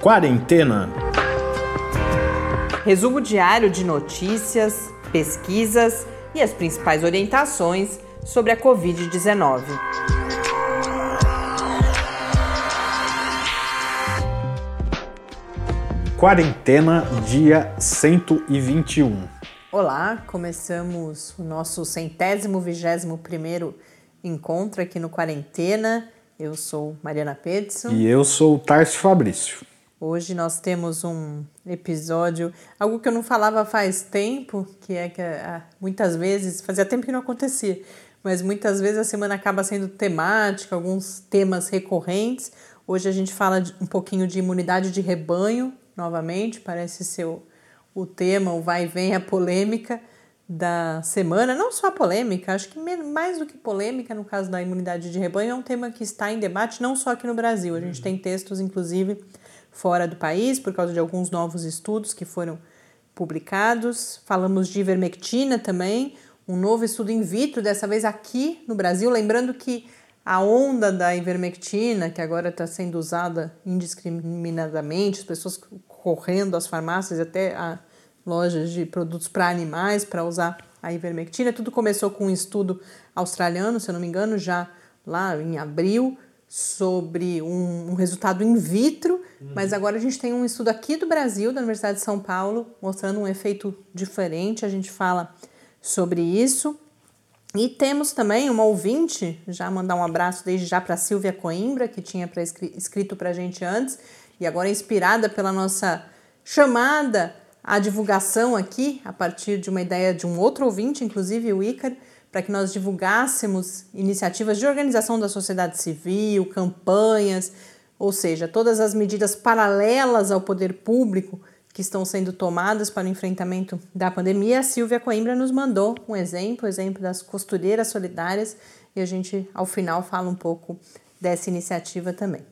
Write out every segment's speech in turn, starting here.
Quarentena. Resumo diário de notícias, pesquisas e as principais orientações sobre a Covid-19. Quarentena, dia 121. Olá, começamos o nosso centésimo vigésimo primeiro encontro aqui no Quarentena. Eu sou Mariana Pedson. E eu sou o Tarso Fabrício. Hoje nós temos um episódio, algo que eu não falava faz tempo, que é que ah, muitas vezes, fazia tempo que não acontecia, mas muitas vezes a semana acaba sendo temática, alguns temas recorrentes. Hoje a gente fala um pouquinho de imunidade de rebanho, novamente, parece ser o, o tema, o vai e vem, a polêmica da semana. Não só a polêmica, acho que mais do que polêmica no caso da imunidade de rebanho, é um tema que está em debate não só aqui no Brasil. A gente tem textos, inclusive, fora do país, por causa de alguns novos estudos que foram publicados. Falamos de ivermectina também, um novo estudo in vitro, dessa vez aqui no Brasil. Lembrando que a onda da ivermectina, que agora está sendo usada indiscriminadamente, as pessoas correndo às farmácias até a lojas de produtos para animais para usar a ivermectina. Tudo começou com um estudo australiano, se eu não me engano, já lá em abril, sobre um, um resultado in vitro, uhum. mas agora a gente tem um estudo aqui do Brasil, da Universidade de São Paulo, mostrando um efeito diferente. A gente fala sobre isso. E temos também uma ouvinte, já mandar um abraço desde já para Silvia Coimbra, que tinha pra, escrito para a gente antes, e agora inspirada pela nossa chamada à divulgação aqui, a partir de uma ideia de um outro ouvinte, inclusive o Ícaro, para que nós divulgássemos iniciativas de organização da sociedade civil, campanhas, ou seja, todas as medidas paralelas ao poder público que estão sendo tomadas para o enfrentamento da pandemia, a Silvia Coimbra nos mandou um exemplo, exemplo das costureiras solidárias, e a gente ao final fala um pouco dessa iniciativa também.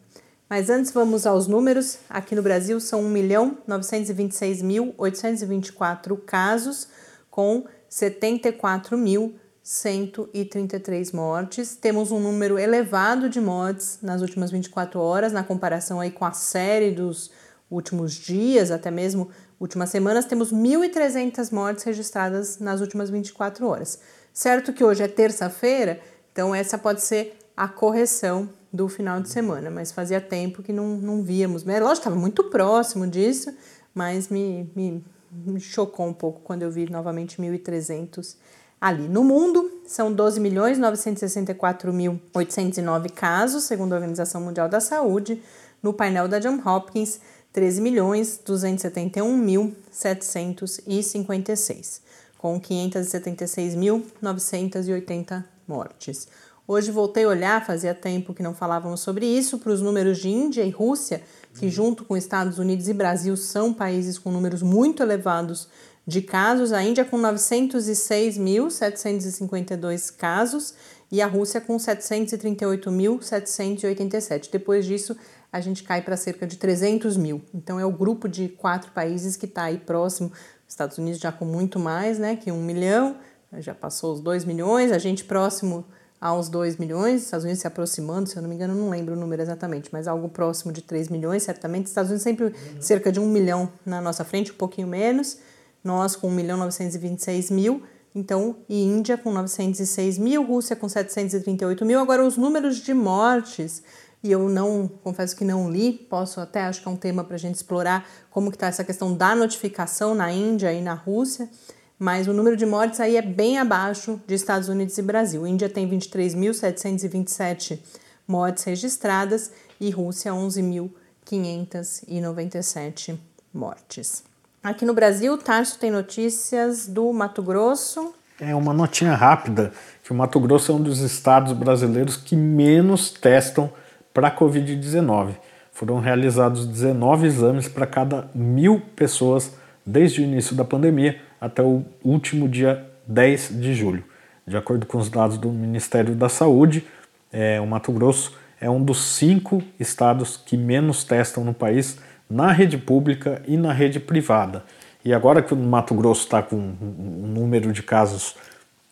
Mas antes vamos aos números. Aqui no Brasil são 1.926.824 casos, com 74.133 mortes. Temos um número elevado de mortes nas últimas 24 horas, na comparação aí com a série dos últimos dias, até mesmo últimas semanas, temos 1.300 mortes registradas nas últimas 24 horas. Certo que hoje é terça-feira, então essa pode ser a correção do final de semana, mas fazia tempo que não, não víamos. Mas, lógico, estava muito próximo disso, mas me, me, me chocou um pouco quando eu vi novamente 1.300 ali. No mundo, são 12.964.809 casos, segundo a Organização Mundial da Saúde. No painel da Johns Hopkins, 13.271.756, com 576.980 mortes. Hoje voltei a olhar, fazia tempo que não falávamos sobre isso, para os números de Índia e Rússia, que junto com Estados Unidos e Brasil são países com números muito elevados de casos. A Índia com 906.752 casos e a Rússia com 738.787. Depois disso, a gente cai para cerca de 300 mil. Então é o grupo de quatro países que está aí próximo. Estados Unidos já com muito mais, né, que um milhão, já passou os dois milhões. A gente próximo aos 2 milhões, Estados Unidos se aproximando, se eu não me engano, não lembro o número exatamente, mas algo próximo de 3 milhões, certamente. Estados Unidos sempre cerca de 1 milhão na nossa frente, um pouquinho menos. Nós com 1 milhão 926 mil, então, e Índia com 906 mil, Rússia com 738 mil. Agora, os números de mortes, e eu não, confesso que não li, posso até, acho que é um tema para a gente explorar como que está essa questão da notificação na Índia e na Rússia mas o número de mortes aí é bem abaixo de Estados Unidos e Brasil. Índia tem 23.727 mortes registradas e Rússia 11.597 mortes. Aqui no Brasil, Tarso tem notícias do Mato Grosso. É uma notinha rápida que o Mato Grosso é um dos estados brasileiros que menos testam para a Covid-19. Foram realizados 19 exames para cada mil pessoas desde o início da pandemia até o último dia 10 de julho. De acordo com os dados do Ministério da Saúde, é, o Mato Grosso é um dos cinco estados que menos testam no país na rede pública e na rede privada. E agora que o Mato Grosso está com um número de casos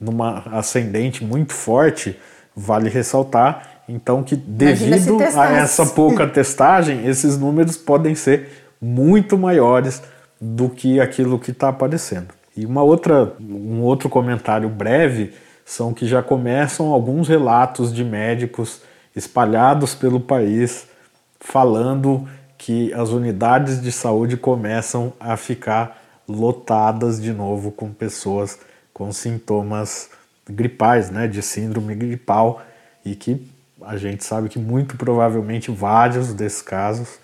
numa ascendente muito forte, vale ressaltar Então, que devido a essa pouca testagem, esses números podem ser muito maiores do que aquilo que está aparecendo. E uma outra, um outro comentário breve são que já começam alguns relatos de médicos espalhados pelo país falando que as unidades de saúde começam a ficar lotadas de novo com pessoas com sintomas gripais, né, de síndrome gripal e que a gente sabe que muito provavelmente vários desses casos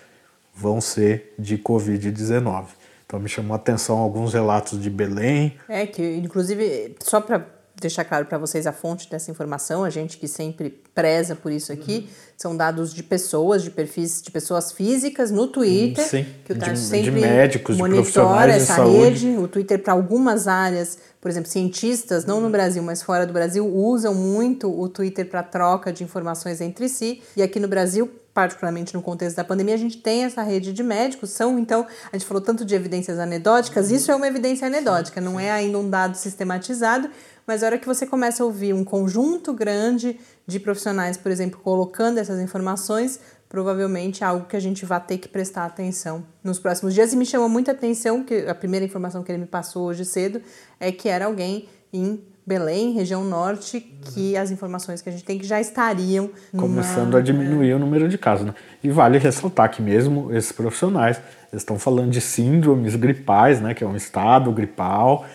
vão ser de Covid-19. Então me chamou a atenção alguns relatos de Belém. É, que inclusive, só para deixar claro para vocês a fonte dessa informação, a gente que sempre preza por isso aqui, uhum. são dados de pessoas, de perfis de pessoas físicas no Twitter, Sim, que o de, sempre de médicos, monitora de essa rede, o Twitter para algumas áreas, por exemplo, cientistas, não no Brasil, mas fora do Brasil, usam muito o Twitter para troca de informações entre si, e aqui no Brasil particularmente no contexto da pandemia, a gente tem essa rede de médicos, são então, a gente falou tanto de evidências anedóticas, isso é uma evidência anedótica, não é ainda um dado sistematizado, mas a hora que você começa a ouvir um conjunto grande de profissionais, por exemplo, colocando essas informações, provavelmente é algo que a gente vai ter que prestar atenção nos próximos dias. E me chamou muita atenção que a primeira informação que ele me passou hoje cedo é que era alguém em Belém, região norte, que as informações que a gente tem que já estariam começando a diminuir o número de casos. Né? E vale ressaltar que mesmo esses profissionais estão falando de síndromes gripais, né, que é um estado gripal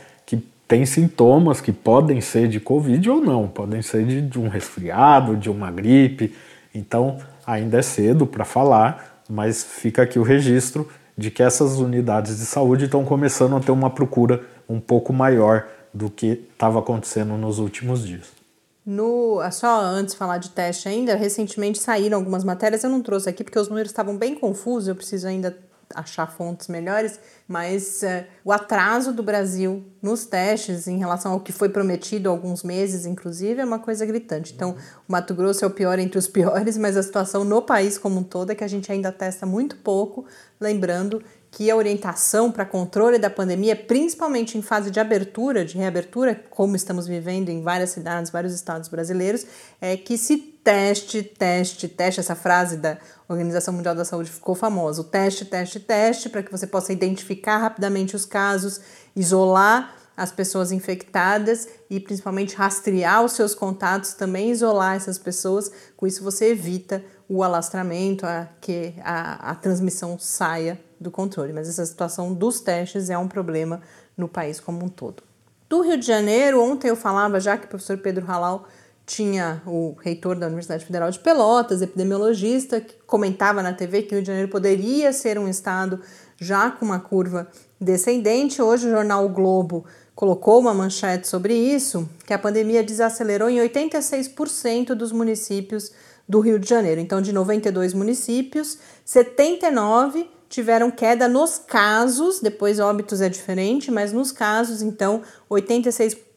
tem sintomas que podem ser de Covid ou não, podem ser de, de um resfriado, de uma gripe. Então ainda é cedo para falar, mas fica aqui o registro de que essas unidades de saúde estão começando a ter uma procura um pouco maior do que estava acontecendo nos últimos dias. No, só antes de falar de teste ainda, recentemente saíram algumas matérias, eu não trouxe aqui porque os números estavam bem confusos, eu preciso ainda achar fontes melhores, mas uh, o atraso do Brasil nos testes em relação ao que foi prometido há alguns meses, inclusive, é uma coisa gritante. Então, o Mato Grosso é o pior entre os piores, mas a situação no país como um todo é que a gente ainda testa muito pouco, lembrando que a orientação para controle da pandemia, principalmente em fase de abertura, de reabertura, como estamos vivendo em várias cidades, vários estados brasileiros, é que se teste, teste, teste, essa frase da Organização Mundial da Saúde ficou famosa, o teste, teste, teste, para que você possa identificar rapidamente os casos, isolar as pessoas infectadas e principalmente rastrear os seus contatos, também isolar essas pessoas. Com isso você evita o alastramento, a, que a, a transmissão saia do controle. Mas essa situação dos testes é um problema no país como um todo. Do Rio de Janeiro, ontem eu falava já que o professor Pedro Halal tinha o reitor da Universidade Federal de Pelotas, epidemiologista, que comentava na TV que o Rio de Janeiro poderia ser um estado já com uma curva descendente. Hoje o jornal o Globo colocou uma manchete sobre isso, que a pandemia desacelerou em 86% dos municípios do Rio de Janeiro. Então, de 92 municípios, 79 tiveram queda nos casos, depois óbitos é diferente, mas nos casos, então, 86%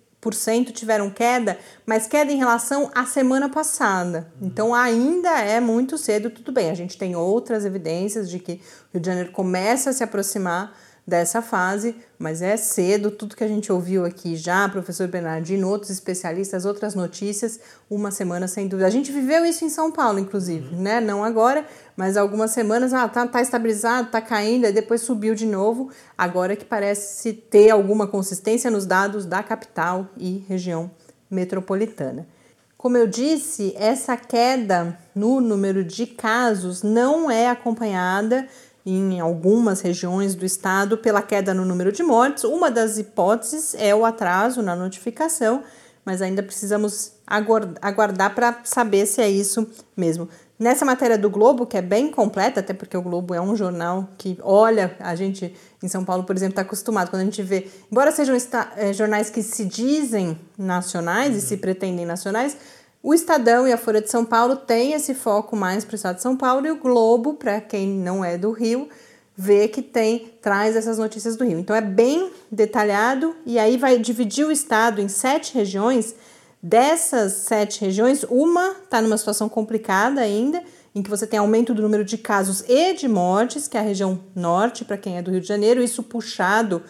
tiveram queda, mas queda em relação à semana passada. Então ainda é muito cedo, tudo bem. A gente tem outras evidências de que o Rio de Janeiro começa a se aproximar dessa fase, mas é cedo, tudo que a gente ouviu aqui já, professor Bernardino, outros especialistas, outras notícias, uma semana sem dúvida. A gente viveu isso em São Paulo, inclusive, uhum. né? Não agora, mas algumas semanas, ah, tá, tá estabilizado, tá caindo, aí depois subiu de novo, agora que parece ter alguma consistência nos dados da capital e região metropolitana. Como eu disse, essa queda no número de casos não é acompanhada em algumas regiões do estado pela queda no número de mortes. Uma das hipóteses é o atraso na notificação, mas ainda precisamos aguardar para saber se é isso mesmo. Nessa matéria do Globo, que é bem completa, até porque o Globo é um jornal que olha, a gente em São Paulo, por exemplo, está acostumado, quando a gente vê, embora sejam é, jornais que se dizem nacionais e se pretendem nacionais, o Estadão e a Folha de São Paulo têm esse foco mais para o estado de São Paulo e o Globo, para quem não é do Rio, vê que tem traz essas notícias do Rio. Então é bem detalhado e aí vai dividir o estado em sete regiões. Dessas sete regiões, uma está numa situação complicada ainda, em que você tem aumento do número de casos e de mortes, que é a região norte, para quem é do Rio de Janeiro, isso puxado,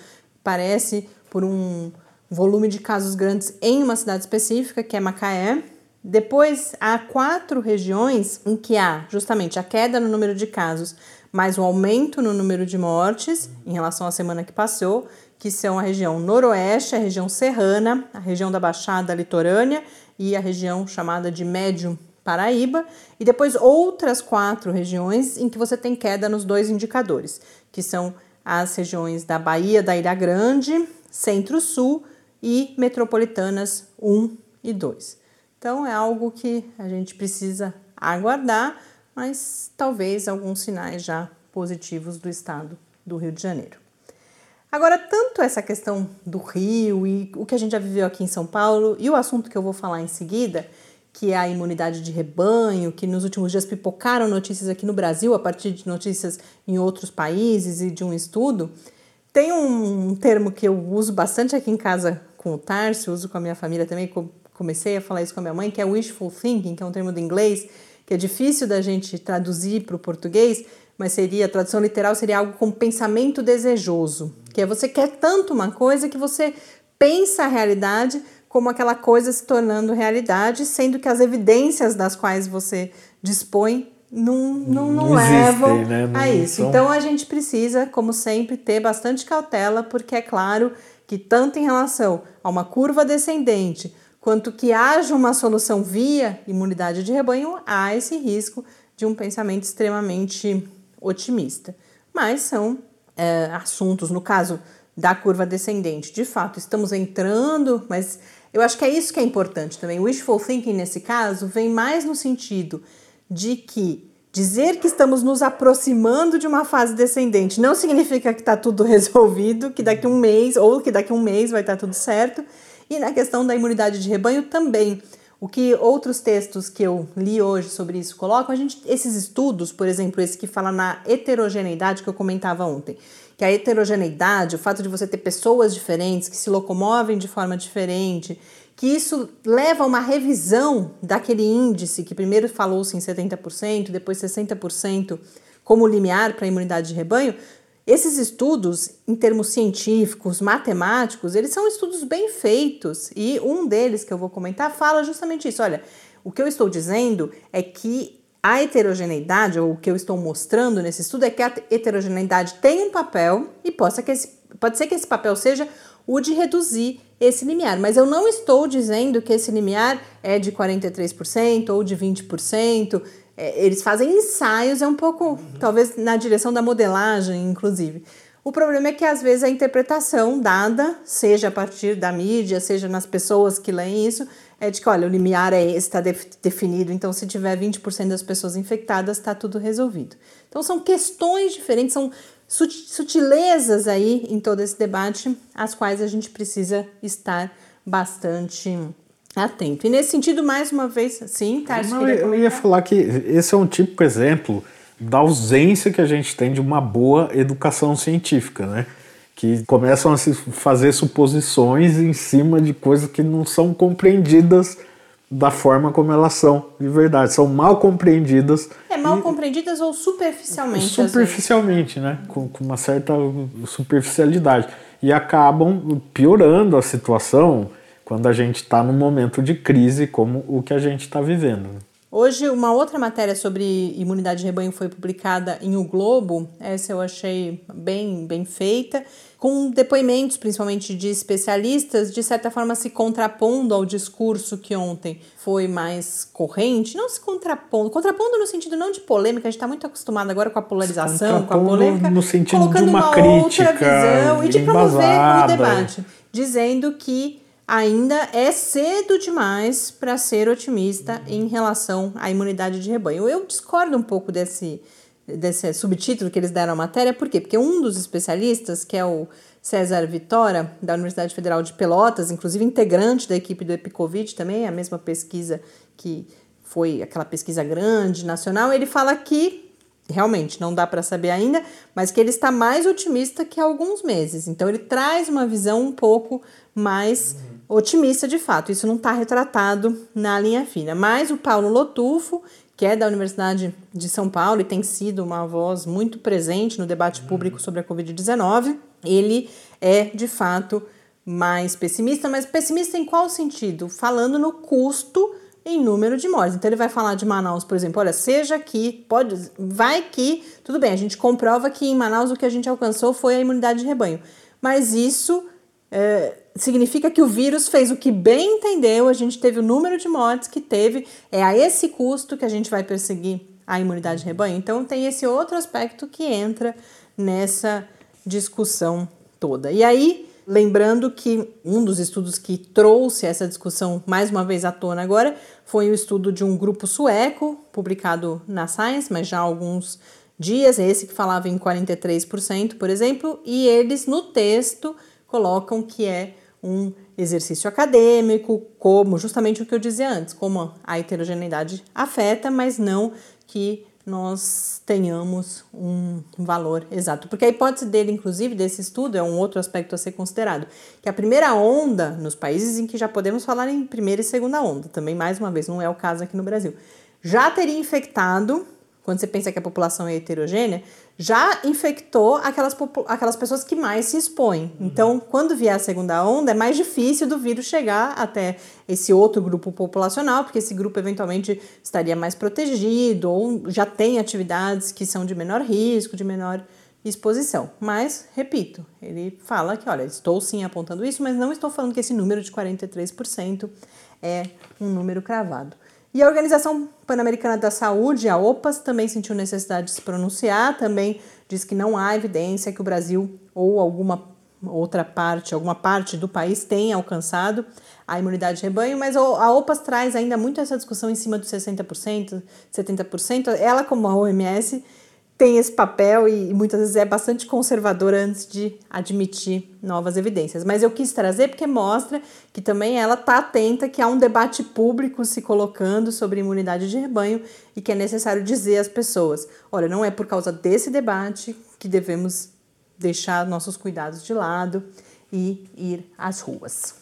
parece, por um volume de casos grandes em uma cidade específica, que é Macaé. Depois, há quatro regiões em que há justamente a queda no número de casos, mais um aumento no número de mortes em relação à semana que passou, que são a região noroeste, a região serrana, a região da Baixada Litorânea e a região chamada de Médio Paraíba, e depois outras quatro regiões em que você tem queda nos dois indicadores, que são as regiões da Bahia da Ilha Grande, Centro-Sul e Metropolitanas 1 e 2. Então é algo que a gente precisa aguardar, mas talvez alguns sinais já positivos do estado do Rio de Janeiro. Agora, tanto essa questão do Rio e o que a gente já viveu aqui em São Paulo e o assunto que eu vou falar em seguida, que é a imunidade de rebanho, que nos últimos dias pipocaram notícias aqui no Brasil a partir de notícias em outros países e de um estudo. Tem um termo que eu uso bastante aqui em casa com o Tarso, uso com a minha família também, comecei a falar isso com a minha mãe, que é wishful thinking, que é um termo do inglês, que é difícil da gente traduzir para o português, mas seria, a tradução literal seria algo como pensamento desejoso, que é você quer tanto uma coisa que você pensa a realidade como aquela coisa se tornando realidade, sendo que as evidências das quais você dispõe não, não, não, não levam existem, né? não a isso. São... Então a gente precisa, como sempre, ter bastante cautela, porque é claro que tanto em relação a uma curva descendente, quanto que haja uma solução via imunidade de rebanho, há esse risco de um pensamento extremamente otimista. Mas são é, assuntos, no caso da curva descendente, de fato, estamos entrando, mas eu acho que é isso que é importante também. O wishful thinking, nesse caso, vem mais no sentido de que dizer que estamos nos aproximando de uma fase descendente não significa que está tudo resolvido, que daqui um mês ou que daqui um mês vai estar tá tudo certo. E na questão da imunidade de rebanho também. O que outros textos que eu li hoje sobre isso colocam, a gente, esses estudos, por exemplo, esse que fala na heterogeneidade que eu comentava ontem, que a heterogeneidade, o fato de você ter pessoas diferentes que se locomovem de forma diferente, que isso leva a uma revisão daquele índice que primeiro falou-se em 70%, depois 60% como limiar para a imunidade de rebanho, esses estudos, em termos científicos, matemáticos, eles são estudos bem feitos e um deles que eu vou comentar fala justamente isso. Olha, o que eu estou dizendo é que a heterogeneidade, ou o que eu estou mostrando nesse estudo, é que a heterogeneidade tem um papel e possa que esse, pode ser que esse papel seja o de reduzir esse limiar, mas eu não estou dizendo que esse limiar é de 43% ou de 20%. É, eles fazem ensaios, é um pouco, uhum. talvez, na direção da modelagem, inclusive. O problema é que às vezes a interpretação dada, seja a partir da mídia, seja nas pessoas que leem isso, é de que, olha, o limiar é esse, está definido, então se tiver 20% das pessoas infectadas, está tudo resolvido. Então são questões diferentes, são sutilezas aí em todo esse debate, as quais a gente precisa estar bastante atento. E nesse sentido, mais uma vez, sim, tá? Não, eu ia falar que esse é um típico exemplo da ausência que a gente tem de uma boa educação científica, né? que começam a se fazer suposições em cima de coisas que não são compreendidas da forma como elas são de verdade, são mal compreendidas. É, mal e, compreendidas ou superficialmente. Superficialmente, né? Com, com, uma certa superficialidade. E acabam piorando a situação quando a gente está num momento de crise como o que a gente está vivendo. Hoje, uma outra matéria sobre imunidade de rebanho foi publicada em O Globo. Essa eu achei bem, bem feita, com depoimentos, principalmente de especialistas, de certa forma se contrapondo ao discurso que ontem foi mais corrente. Não se contrapondo, contrapondo no sentido não de polêmica, a gente está muito acostumado agora com a polarização, com a polêmica, no sentido colocando de uma, uma crítica outra visão e de promover o debate, dizendo que ainda é cedo demais para ser otimista em relação à imunidade de rebanho. Eu discordo um pouco desse, desse subtítulo que eles deram à matéria, por quê? Porque um dos especialistas, que é o César Vitória, da Universidade Federal de Pelotas, inclusive integrante da equipe do Epicovid também, a mesma pesquisa que foi aquela pesquisa grande, nacional, ele fala que realmente não dá para saber ainda, mas que ele está mais otimista que há alguns meses. Então ele traz uma visão um pouco mais otimista de fato. Isso não está retratado na linha fina. Mas o Paulo Lotufo, que é da Universidade de São Paulo e tem sido uma voz muito presente no debate público sobre a Covid-19, ele é de fato mais pessimista, mas pessimista em qual sentido? Falando no custo em número de mortes. Então ele vai falar de Manaus, por exemplo, olha, seja que pode, vai que, tudo bem, a gente comprova que em Manaus o que a gente alcançou foi a imunidade de rebanho, mas isso é, significa que o vírus fez o que bem entendeu, a gente teve o número de mortes que teve, é a esse custo que a gente vai perseguir a imunidade de rebanho. Então tem esse outro aspecto que entra nessa discussão toda. E aí Lembrando que um dos estudos que trouxe essa discussão mais uma vez à tona agora foi o estudo de um grupo sueco, publicado na Science, mas já há alguns dias, esse que falava em 43%, por exemplo, e eles no texto colocam que é um exercício acadêmico, como justamente o que eu dizia antes, como a heterogeneidade afeta, mas não que nós tenhamos um valor exato. Porque a hipótese dele, inclusive, desse estudo, é um outro aspecto a ser considerado, que a primeira onda, nos países em que já podemos falar em primeira e segunda onda, também mais uma vez, não é o caso aqui no Brasil, já teria infectado quando você pensa que a população é heterogênea, já infectou aquelas, aquelas pessoas que mais se expõem. Uhum. Então, quando vier a segunda onda, é mais difícil do vírus chegar até esse outro grupo populacional, porque esse grupo eventualmente estaria mais protegido ou já tem atividades que são de menor risco, de menor exposição. Mas, repito, ele fala que, olha, estou sim apontando isso, mas não estou falando que esse número de 43% é um número cravado. E a Organização Pan-Americana da Saúde, a OPAS, também sentiu necessidade de se pronunciar, também diz que não há evidência que o Brasil ou alguma outra parte, alguma parte do país tenha alcançado a imunidade de rebanho, mas a OPAS traz ainda muito essa discussão em cima dos 60%, 70%. Ela, como a OMS, tem esse papel e muitas vezes é bastante conservadora antes de admitir novas evidências. Mas eu quis trazer porque mostra que também ela está atenta que há um debate público se colocando sobre imunidade de rebanho e que é necessário dizer às pessoas: olha, não é por causa desse debate que devemos deixar nossos cuidados de lado e ir às ruas.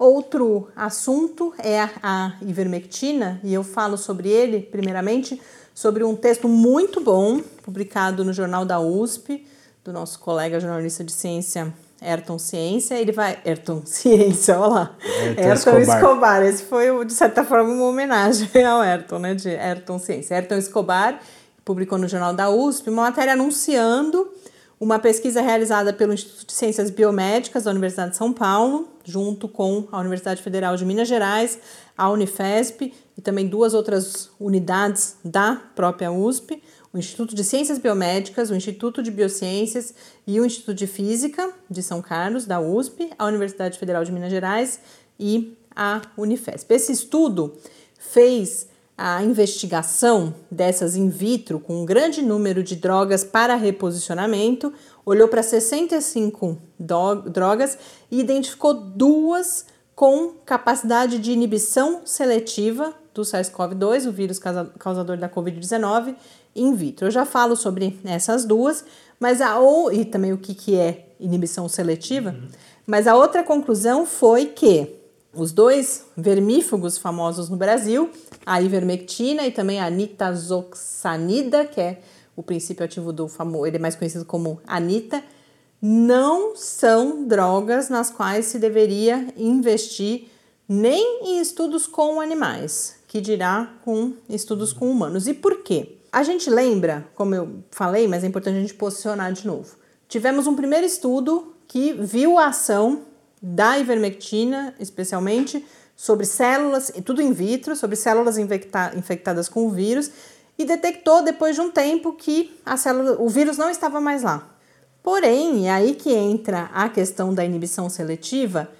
Outro assunto é a ivermectina, e eu falo sobre ele, primeiramente, sobre um texto muito bom, publicado no Jornal da USP, do nosso colega jornalista de ciência Ayrton Ciência, ele vai. Ayrton Ciência, olha lá. Ayrton, Ayrton Escobar. Escobar. Esse foi, de certa forma, uma homenagem ao Ayrton, né? De Ayrton Ciência. Ayrton Escobar publicou no Jornal da USP uma matéria anunciando uma pesquisa realizada pelo Instituto de Ciências Biomédicas da Universidade de São Paulo, junto com a Universidade Federal de Minas Gerais, a Unifesp e também duas outras unidades da própria USP, o Instituto de Ciências Biomédicas, o Instituto de Biociências e o Instituto de Física de São Carlos, da USP, a Universidade Federal de Minas Gerais e a Unifesp. Esse estudo fez a investigação dessas in vitro com um grande número de drogas para reposicionamento, olhou para 65 drogas e identificou duas com capacidade de inibição seletiva do SARS-CoV-2, o vírus causador da Covid-19, in vitro. Eu já falo sobre essas duas, mas a ou e também o que, que é inibição seletiva, uhum. mas a outra conclusão foi que os dois vermífugos famosos no Brasil, a ivermectina e também a nitazoxanida, que é o princípio ativo do famoso, ele é mais conhecido como anita, não são drogas nas quais se deveria investir nem em estudos com animais, que dirá com estudos com humanos. E por quê? A gente lembra, como eu falei, mas é importante a gente posicionar de novo. Tivemos um primeiro estudo que viu a ação da ivermectina, especialmente, sobre células, tudo in vitro, sobre células infecta infectadas com o vírus, e detectou depois de um tempo que a célula, o vírus não estava mais lá. Porém, é aí que entra a questão da inibição seletiva,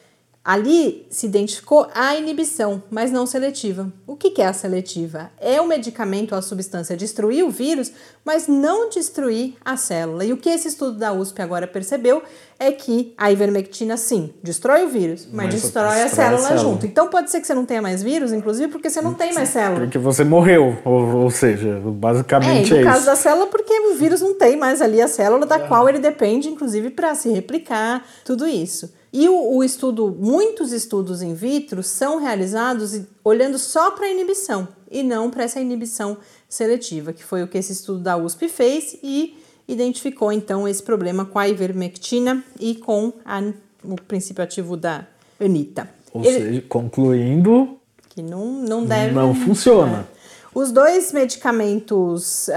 Ali se identificou a inibição, mas não seletiva. O que é a seletiva? É o medicamento ou a substância destruir o vírus, mas não destruir a célula. E o que esse estudo da USP agora percebeu é que a ivermectina, sim, destrói o vírus, mas, mas destrói, a, célula a, célula junto. Então pode ser que você não tenha mais vírus, inclusive porque você não tem mais célula. Porque você morreu, ou, ou seja, basicamente é, no é caso da célula, porque o vírus não tem mais ali a célula da é. qual ele depende, inclusive, para se replicar, tudo isso. E o, o, estudo, muitos estudos in vitro são realizados olhando só para a inibição e não para essa inibição seletiva, que foi o que esse estudo da USP fez e identificou então esse problema com a ivermectina e com a, o princípio ativo da anita. Ou Ele, seja, concluindo, que não, não deve. Não funciona. É. Os dois medicamentos,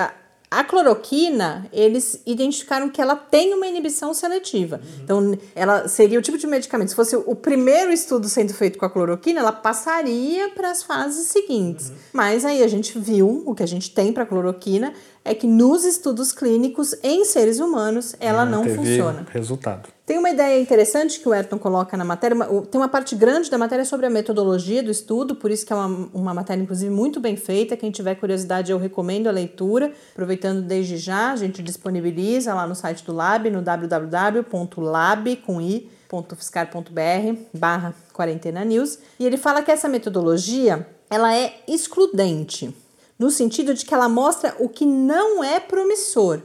a cloroquina, eles identificaram que ela tem uma inibição seletiva. Uhum. Então, ela seria o tipo de medicamento. Se fosse o primeiro estudo sendo feito com a cloroquina, ela passaria para as fases seguintes. Uhum. Mas aí a gente viu, o que a gente tem para a cloroquina é que nos estudos clínicos em seres humanos ela não, não funciona. Resultado. Tem uma ideia interessante que o Ayrton coloca na matéria, tem uma parte grande da matéria sobre a metodologia do estudo, por isso que é uma, uma matéria, inclusive, muito bem feita. Quem tiver curiosidade, eu recomendo a leitura. Aproveitando desde já, a gente disponibiliza lá no site do Lab, no www.lab.fiscar.br barra quarentena news. E ele fala que essa metodologia ela é excludente, no sentido de que ela mostra o que não é promissor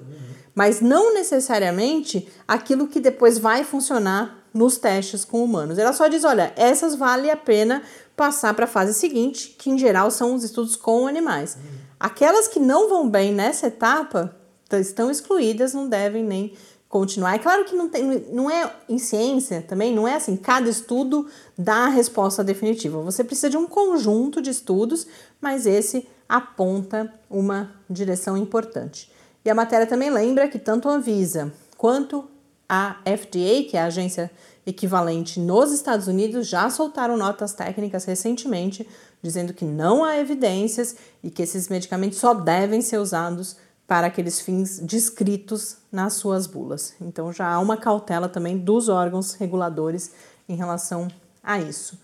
mas não necessariamente aquilo que depois vai funcionar nos testes com humanos. Ela só diz: olha, essas vale a pena passar para a fase seguinte, que em geral são os estudos com animais. Aquelas que não vão bem nessa etapa estão excluídas, não devem nem continuar. É claro que não, tem, não é em ciência também, não é assim, cada estudo dá a resposta definitiva. Você precisa de um conjunto de estudos, mas esse aponta uma direção importante. E a matéria também lembra que tanto a Anvisa quanto a FDA, que é a agência equivalente nos Estados Unidos, já soltaram notas técnicas recentemente dizendo que não há evidências e que esses medicamentos só devem ser usados para aqueles fins descritos nas suas bulas. Então já há uma cautela também dos órgãos reguladores em relação a isso.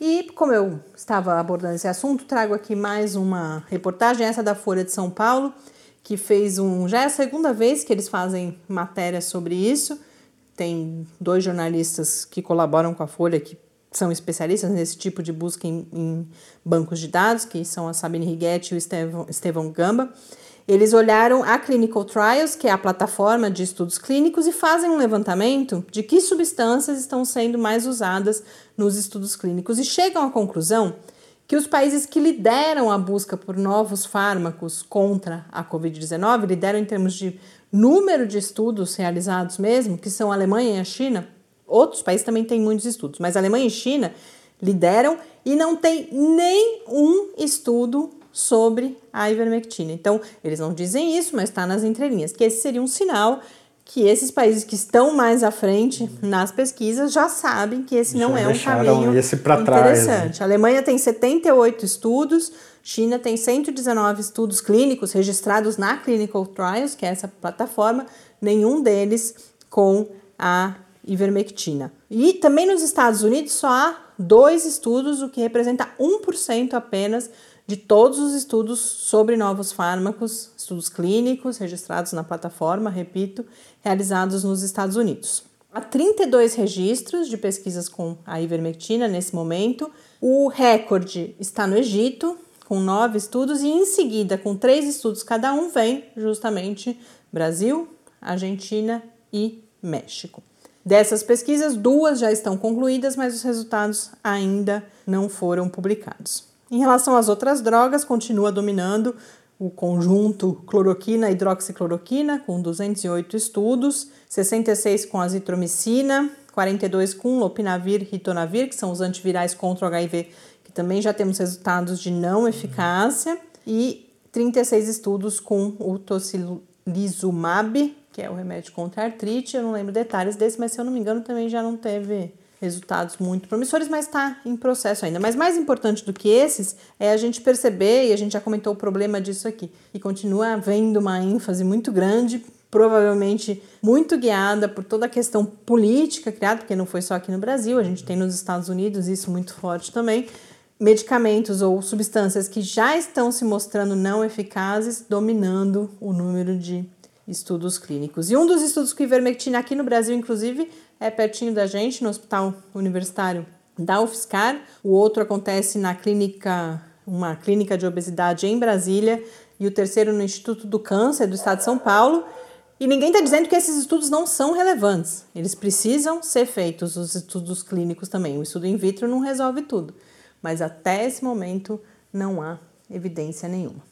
E como eu estava abordando esse assunto, trago aqui mais uma reportagem, essa da Folha de São Paulo, que fez um. Já é a segunda vez que eles fazem matéria sobre isso. Tem dois jornalistas que colaboram com a Folha que são especialistas nesse tipo de busca em, em bancos de dados, que são a Sabine Righetti e o Estevão, Estevão Gamba. Eles olharam a Clinical Trials, que é a plataforma de estudos clínicos, e fazem um levantamento de que substâncias estão sendo mais usadas nos estudos clínicos e chegam à conclusão que os países que lideram a busca por novos fármacos contra a Covid-19, lideram em termos de número de estudos realizados mesmo, que são a Alemanha e a China, outros países também têm muitos estudos, mas a Alemanha e China lideram e não tem nenhum estudo sobre a ivermectina. Então, eles não dizem isso, mas está nas entrelinhas, que esse seria um sinal que esses países que estão mais à frente nas pesquisas já sabem que esse não é um caminho esse interessante. Trás, né? A Alemanha tem 78 estudos, China tem 119 estudos clínicos registrados na Clinical Trials, que é essa plataforma, nenhum deles com a ivermectina. E também nos Estados Unidos só há dois estudos, o que representa 1% apenas de todos os estudos sobre novos fármacos, estudos clínicos registrados na plataforma, repito, realizados nos Estados Unidos. Há 32 registros de pesquisas com a ivermectina nesse momento. O recorde está no Egito, com nove estudos, e em seguida, com três estudos cada um, vem justamente Brasil, Argentina e México. Dessas pesquisas, duas já estão concluídas, mas os resultados ainda não foram publicados. Em relação às outras drogas, continua dominando o conjunto cloroquina e hidroxicloroquina, com 208 estudos, 66 com azitromicina, 42 com lopinavir e ritonavir, que são os antivirais contra o HIV, que também já temos resultados de não eficácia, e 36 estudos com o tocilizumab, que é o remédio contra a artrite. Eu não lembro detalhes desse, mas se eu não me engano também já não teve resultados muito promissores, mas está em processo ainda. Mas mais importante do que esses é a gente perceber, e a gente já comentou o problema disso aqui, e continua havendo uma ênfase muito grande, provavelmente muito guiada por toda a questão política criada, porque não foi só aqui no Brasil, a gente tem nos Estados Unidos isso muito forte também. Medicamentos ou substâncias que já estão se mostrando não eficazes, dominando o número de estudos clínicos. E um dos estudos com ivermectina aqui no Brasil, inclusive, é pertinho da gente, no Hospital Universitário da UFSCar. O outro acontece na clínica, uma clínica de obesidade em Brasília, e o terceiro no Instituto do Câncer do Estado de São Paulo. E ninguém está dizendo que esses estudos não são relevantes. Eles precisam ser feitos, os estudos clínicos também. O estudo in vitro não resolve tudo. Mas até esse momento não há evidência nenhuma.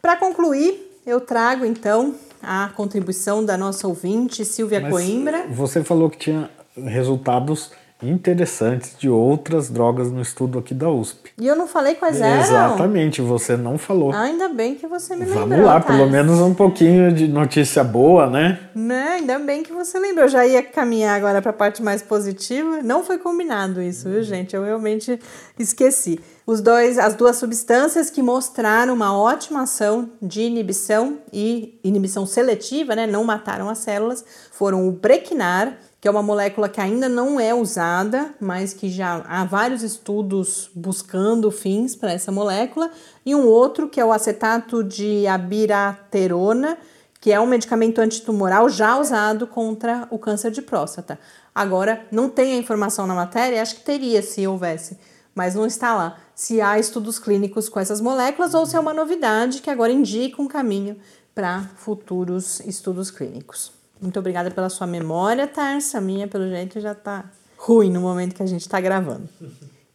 Para concluir, eu trago então a contribuição da nossa ouvinte Silvia Mas Coimbra. Você falou que tinha resultados interessantes de outras drogas no estudo aqui da USP. E eu não falei quais eram? Exatamente, você não falou. Ainda bem que você me lembrou. Vamos lá, Thales. pelo menos um pouquinho de notícia boa, né? Né? Ainda bem que você lembrou. Eu já ia caminhar agora para a parte mais positiva. Não foi combinado isso, viu, gente? Eu realmente esqueci. Os dois, as duas substâncias que mostraram uma ótima ação de inibição e inibição seletiva, né? Não mataram as células, foram o Brequinar, que é uma molécula que ainda não é usada, mas que já há vários estudos buscando fins para essa molécula, e um outro que é o acetato de abiraterona, que é um medicamento antitumoral já usado contra o câncer de próstata. Agora, não tem a informação na matéria, acho que teria se houvesse, mas não está lá. Se há estudos clínicos com essas moléculas ou se é uma novidade que agora indica um caminho para futuros estudos clínicos. Muito obrigada pela sua memória, Tarsa. A minha, pelo jeito, já está ruim no momento que a gente está gravando.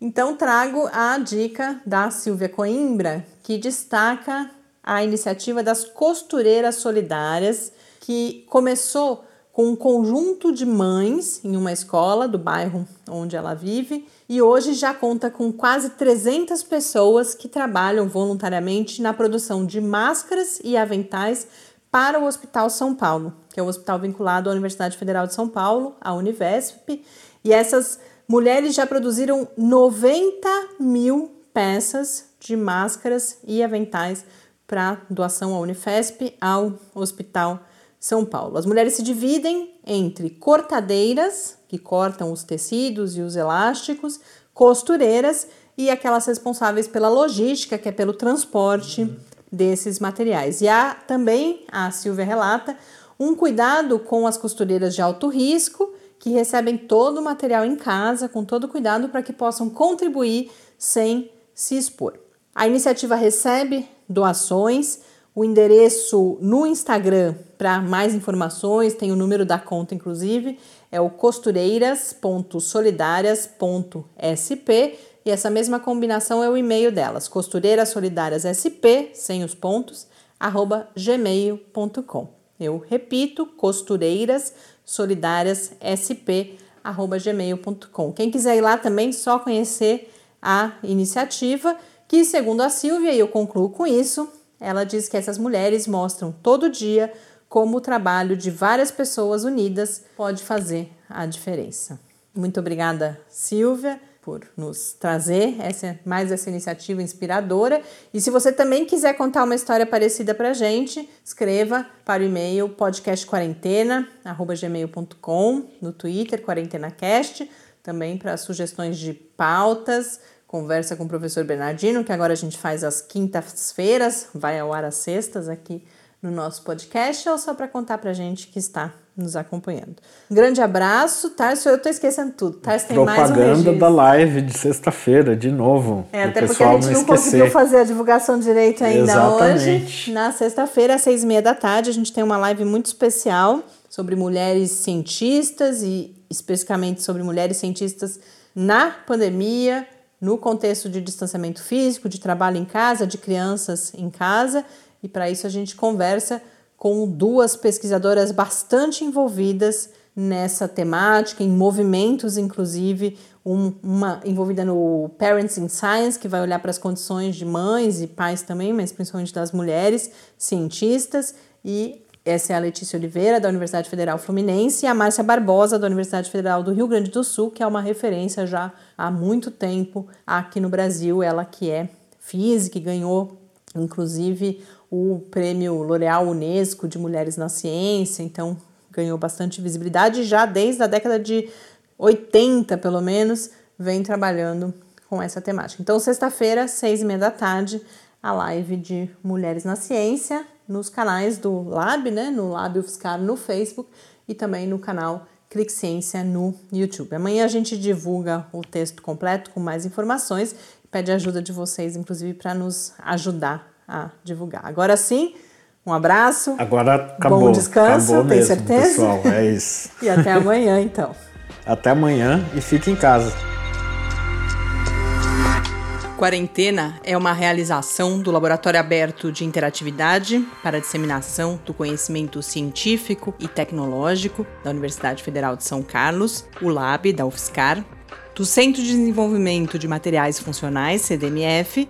Então, trago a dica da Silvia Coimbra, que destaca a iniciativa das costureiras solidárias, que começou com um conjunto de mães em uma escola do bairro onde ela vive e hoje já conta com quase 300 pessoas que trabalham voluntariamente na produção de máscaras e aventais para o Hospital São Paulo, que é um hospital vinculado à Universidade Federal de São Paulo, a Univesp, e essas mulheres já produziram 90 mil peças de máscaras e aventais para doação à Unifesp, ao Hospital São Paulo. As mulheres se dividem entre cortadeiras, que cortam os tecidos e os elásticos, costureiras e aquelas responsáveis pela logística, que é pelo transporte desses materiais. E há também, a Silvia relata, um cuidado com as costureiras de alto risco, que recebem todo o material em casa, com todo cuidado, para que possam contribuir sem se expor. A iniciativa recebe doações, o endereço no Instagram para mais informações, tem o número da conta, inclusive, é o costureiras.solidarias.sp e essa mesma combinação é o e-mail delas, costureirasolidariassp, sem os pontos, arroba gmail.com. Eu repito, costureirasolidariassp, arroba gmail.com. Quem quiser ir lá também, só conhecer a iniciativa, que segundo a Silvia, e eu concluo com isso, ela diz que essas mulheres mostram todo dia como o trabalho de várias pessoas unidas pode fazer a diferença. Muito obrigada, Silvia por nos trazer essa, mais essa iniciativa inspiradora. E se você também quiser contar uma história parecida para gente, escreva para o e-mail podcastquarentena.gmail.com, no Twitter, QuarentenaCast, também para sugestões de pautas, conversa com o professor Bernardino, que agora a gente faz às quintas-feiras, vai ao ar às sextas aqui no nosso podcast, ou só para contar para gente que está nos acompanhando. Um grande abraço, Tarso. Eu tô esquecendo tudo. Tarso tem mais um Propaganda da live de sexta-feira, de novo. É, até porque a gente não, não conseguiu fazer a divulgação direito ainda Exatamente. hoje. Na sexta-feira, às seis e meia da tarde, a gente tem uma live muito especial sobre mulheres cientistas e especificamente sobre mulheres cientistas na pandemia, no contexto de distanciamento físico, de trabalho em casa, de crianças em casa. E para isso a gente conversa com duas pesquisadoras bastante envolvidas nessa temática, em movimentos, inclusive, um, uma envolvida no Parents in Science, que vai olhar para as condições de mães e pais também, mas principalmente das mulheres cientistas, e essa é a Letícia Oliveira, da Universidade Federal Fluminense, e a Márcia Barbosa, da Universidade Federal do Rio Grande do Sul, que é uma referência já há muito tempo aqui no Brasil, ela que é física e ganhou, inclusive, o prêmio L'Oréal Unesco de Mulheres na Ciência, então ganhou bastante visibilidade já desde a década de 80, pelo menos, vem trabalhando com essa temática. Então, sexta-feira, seis e meia da tarde, a live de Mulheres na Ciência nos canais do Lab, né? No Lab UFSCar no Facebook e também no canal Clique Ciência no YouTube. Amanhã a gente divulga o texto completo com mais informações. Pede ajuda de vocês, inclusive, para nos ajudar a divulgar. Agora sim, um abraço. Agora acabou. Bom descanso, acabou tem mesmo, certeza? pessoal. É isso. e até amanhã, então. Até amanhã e fique em casa. Quarentena é uma realização do Laboratório Aberto de Interatividade para a Disseminação do Conhecimento Científico e Tecnológico da Universidade Federal de São Carlos, o LAB da UFSCar, do Centro de Desenvolvimento de Materiais Funcionais, CDMF,